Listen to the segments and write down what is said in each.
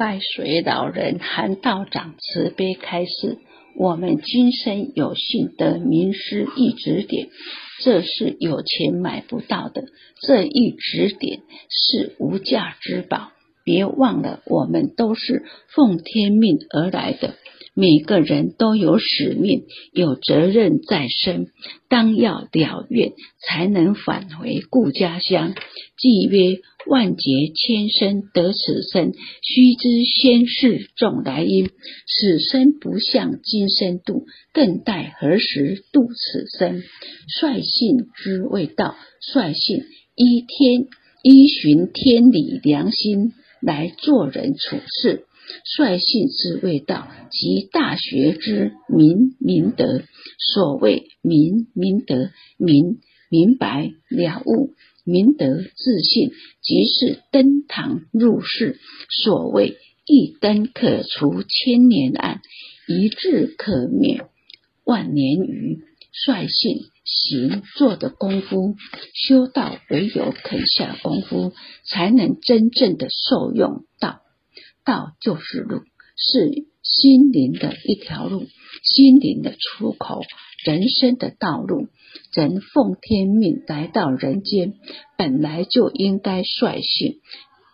拜水老人韩道长慈悲开示，我们今生有幸得名师一指点，这是有钱买不到的。这一指点是无价之宝，别忘了，我们都是奉天命而来的。每个人都有使命，有责任在身，当要了愿，才能返回故家乡。既曰：万劫千生得此生，须知先世种来因。此生不向今生度，更待何时度此生？率性之谓道，率性依天依循天理良心来做人处事。率性之谓道，即大学之明明德。所谓明明德，明明白了悟，明德自信，即是登堂入室。所谓一灯可除千年暗，一智可灭万年愚。率性行做的功夫，修道唯有肯下功夫，才能真正的受用道。道就是路，是心灵的一条路，心灵的出口，人生的道路。人奉天命来到人间，本来就应该率性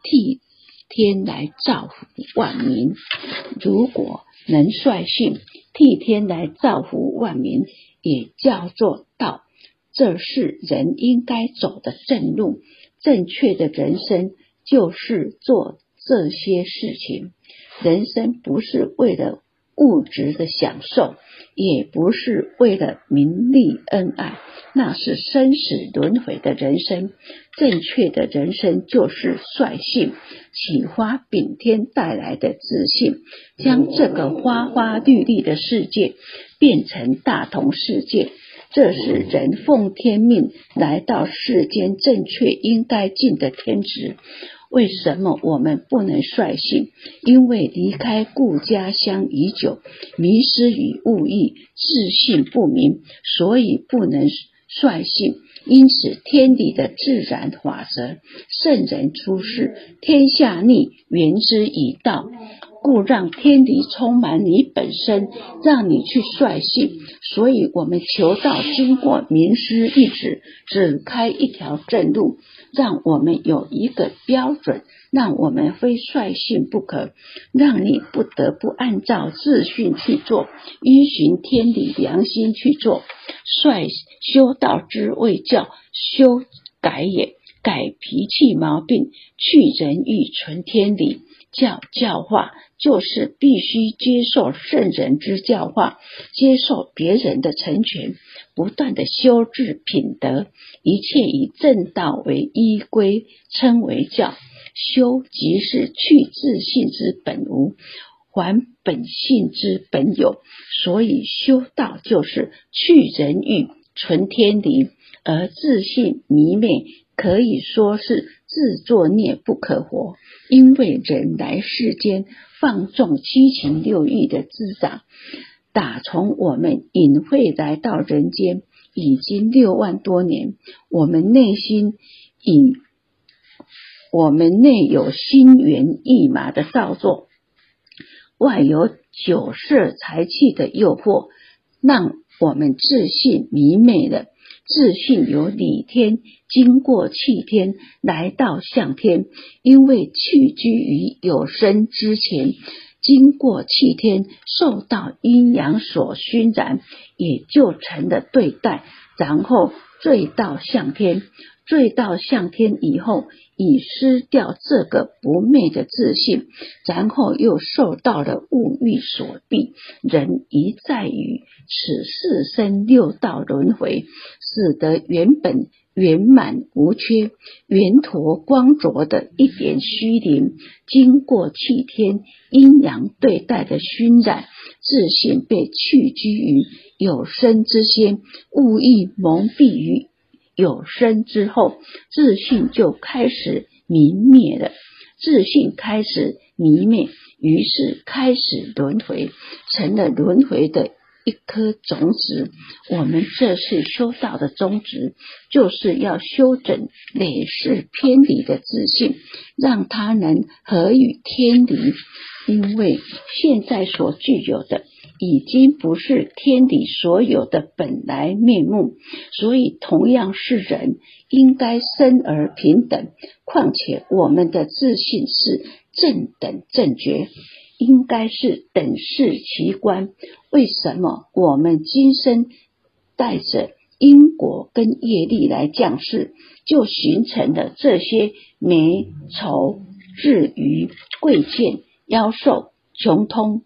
替天来造福万民。如果能率性替天来造福万民，也叫做道。这是人应该走的正路。正确的人生就是做。这些事情，人生不是为了物质的享受，也不是为了名利恩爱，那是生死轮回的人生。正确的人生就是率性启发禀天带来的自信，将这个花花绿绿的世界变成大同世界。这是人奉天命来到世间正确应该尽的天职。为什么我们不能率性？因为离开故家乡已久，迷失于物欲，自信不明，所以不能率性。因此，天地的自然法则，圣人出世，天下逆，原之以道。故让天理充满你本身，让你去率性。所以我们求道，经过名师一指，指开一条正路。让我们有一个标准，让我们非率性不可，让你不得不按照自训去做，依循天理良心去做。率修道之谓教，修改也，改脾气毛病，去人欲，存天理。教教化就是必须接受圣人之教化，接受别人的成全，不断的修治品德，一切以正道为依归，称为教。修即是去自信之本无，还本性之本有，所以修道就是去人欲，存天理，而自信迷昧，可以说是自作孽不可活。因为人来世间放纵七情六欲的滋长，打从我们隐晦来到人间已经六万多年，我们内心隐，我们内有心猿意马的造作，外有酒色财气的诱惑，让我们自信迷昧了。自信由理天经过气天来到向天，因为气居于有生之前，经过气天受到阴阳所熏染，也就成了对待，然后坠到向天，醉到向天以后，已失掉这个不昧的自信，然后又受到了物欲所逼，人一再于此四生六道轮回。使得原本圆满无缺、圆陀光浊的一点虚灵，经过气天阴阳对待的熏染，自信被去居于有生之先，物意蒙蔽于有生之后，自信就开始泯灭了。自信开始泯灭，于是开始轮回，成了轮回的一颗种子。我们这是修道的宗旨，就是要修整累世偏离的自信，让它能合于天理。因为现在所具有的已经不是天理所有的本来面目，所以同样是人，应该生而平等。况且我们的自信是正等正觉。应该是等视其观。为什么我们今生带着因果跟业力来降世，就形成了这些美丑日愚贵贱妖兽穷通？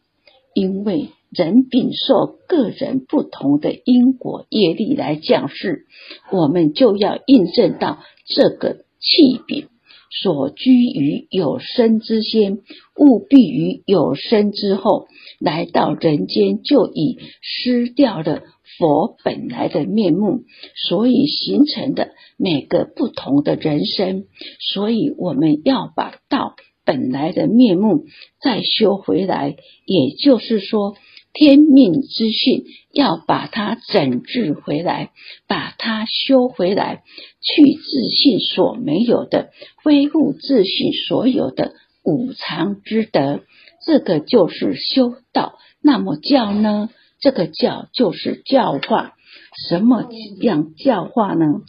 因为人禀受个人不同的因果业力来降世，我们就要印证到这个气禀。所居于有生之先，务必于有生之后，来到人间就已失掉了佛本来的面目，所以形成的每个不同的人生。所以我们要把道本来的面目再修回来，也就是说。天命之性，要把它整治回来，把它修回来，去自信所没有的，恢复自信所有的五常之德，这个就是修道。那么教呢？这个教就是教化。什么样教化呢？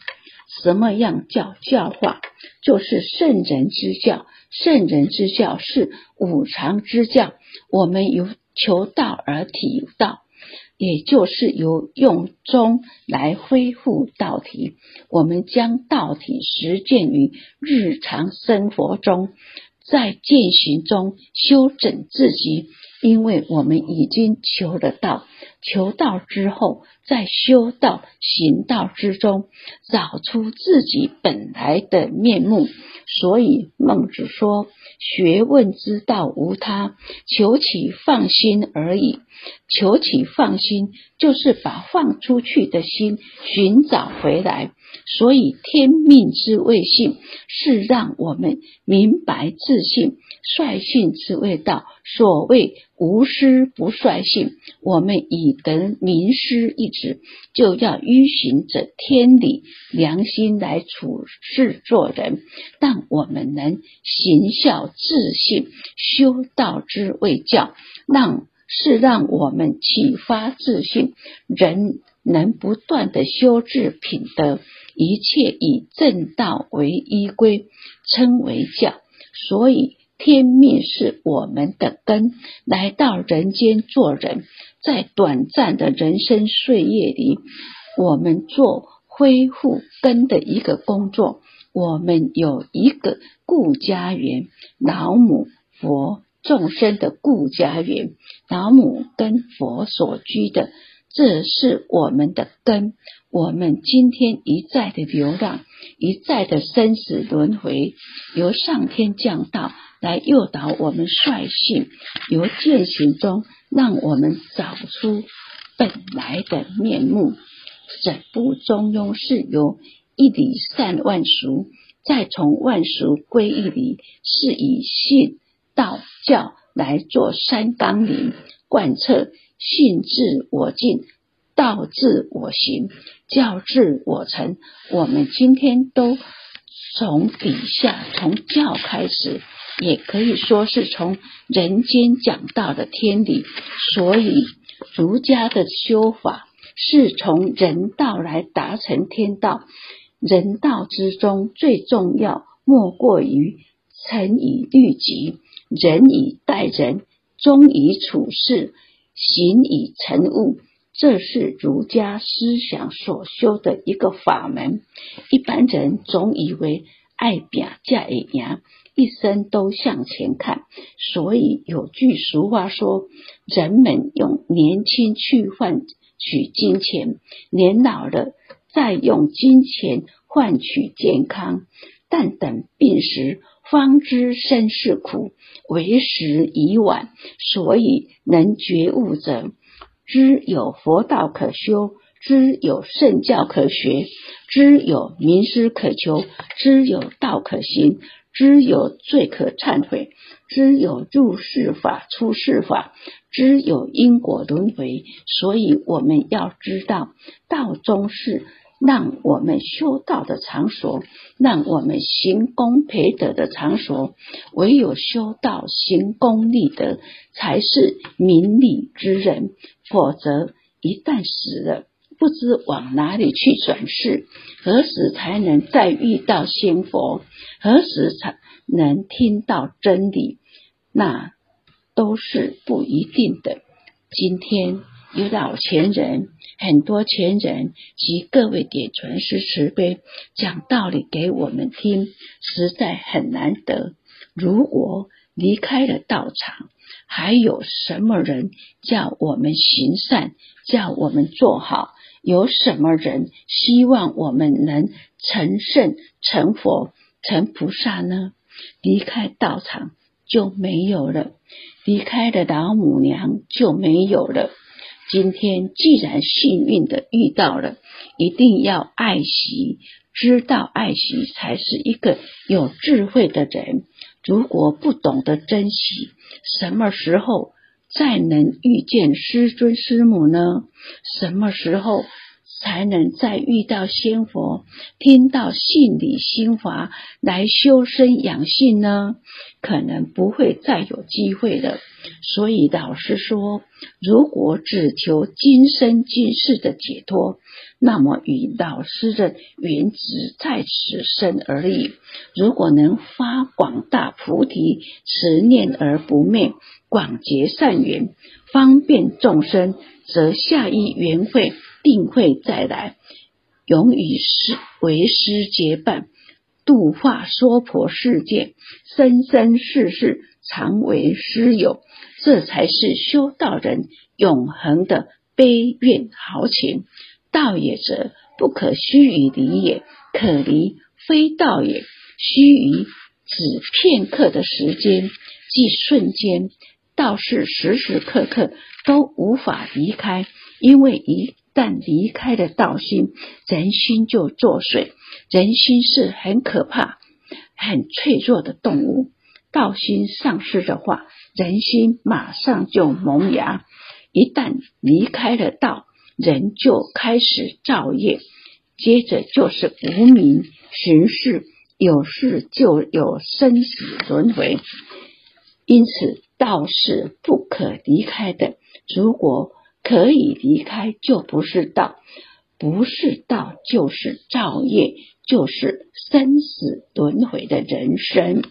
什么样叫教化？就是圣人之教。圣人之教是五常之教。我们有。求道而体道，也就是由用中来恢复道体。我们将道体实践于日常生活中，在践行中修整自己。因为我们已经求得道，求道之后，在修道行道之中，找出自己本来的面目。所以孟子说：“学问之道无他，求其放心而已。求其放心，就是把放出去的心寻找回来。所以天命之谓性，是让我们明白自信。”率性之谓道，所谓无师不率性。我们以得名师一指，就要依循着天理良心来处事做人。但我们能行孝自信，修道之谓教，让是让我们启发自信，人能不断的修治品德，一切以正道为依归，称为教。所以。天命是我们的根，来到人间做人，在短暂的人生岁月里，我们做恢复根的一个工作。我们有一个故家园，老母佛众生的故家园，老母跟佛所居的，这是我们的根。我们今天一再的流浪，一再的生死轮回，由上天降道。来诱导我们率性由践行中，让我们找出本来的面目。整部中庸是由一理善万俗，再从万俗归一理，是以信道教来做三纲领，贯彻信自我进，道自我行，教自我成。我们今天都从底下从教开始。也可以说是从人间讲到的天理，所以儒家的修法是从人道来达成天道。人道之中最重要，莫过于诚以律己，仁以待人，忠以处事，行以成物。这是儒家思想所修的一个法门。一般人总以为爱表价一样。一生都向前看，所以有句俗话说：“人们用年轻去换取金钱，年老了再用金钱换取健康。但等病时，方知身是苦，为时已晚。所以能觉悟者，知有佛道可修，知有圣教可学，知有名师可求，知有道可行。”知有罪可忏悔，知有入世法、出世法，知有因果轮回。所以我们要知道，道中是让我们修道的场所，让我们行功培德的场所。唯有修道行功立德，才是明理之人。否则，一旦死了，不知往哪里去转世，何时才能再遇到仙佛？何时才能听到真理？那都是不一定的。今天有老前人，很多前人及各位点传师慈悲讲道理给我们听，实在很难得。如果离开了道场，还有什么人叫我们行善，叫我们做好？有什么人希望我们能成圣、成佛、成菩萨呢？离开道场就没有了，离开了老母娘就没有了。今天既然幸运的遇到了，一定要爱惜，知道爱惜才是一个有智慧的人。如果不懂得珍惜，什么时候？再能遇见师尊师母呢？什么时候才能再遇到仙佛，听到信理心法来修身养性呢？可能不会再有机会了。所以老师说，如果只求今生今世的解脱，那么与老师的缘只在此生而已。如果能发广大菩提，持念而不灭。广结善缘，方便众生，则下一缘会定会再来，永与师为师结伴，度化娑婆世界，生生世世常为师友。这才是修道人永恒的悲愿豪情。道也者，不可虚于离也；可离，非道也。须臾只片刻的时间，即瞬间。道是时时刻刻都无法离开，因为一但离开了道心，人心就作祟。人心是很可怕、很脆弱的动物，道心丧失的话，人心马上就萌芽。一旦离开了道，人就开始造业，接着就是无名寻事，有事就有生死轮回。因此。道是不可离开的，如果可以离开，就不是道；不是道，就是造业，就是生死轮回的人生。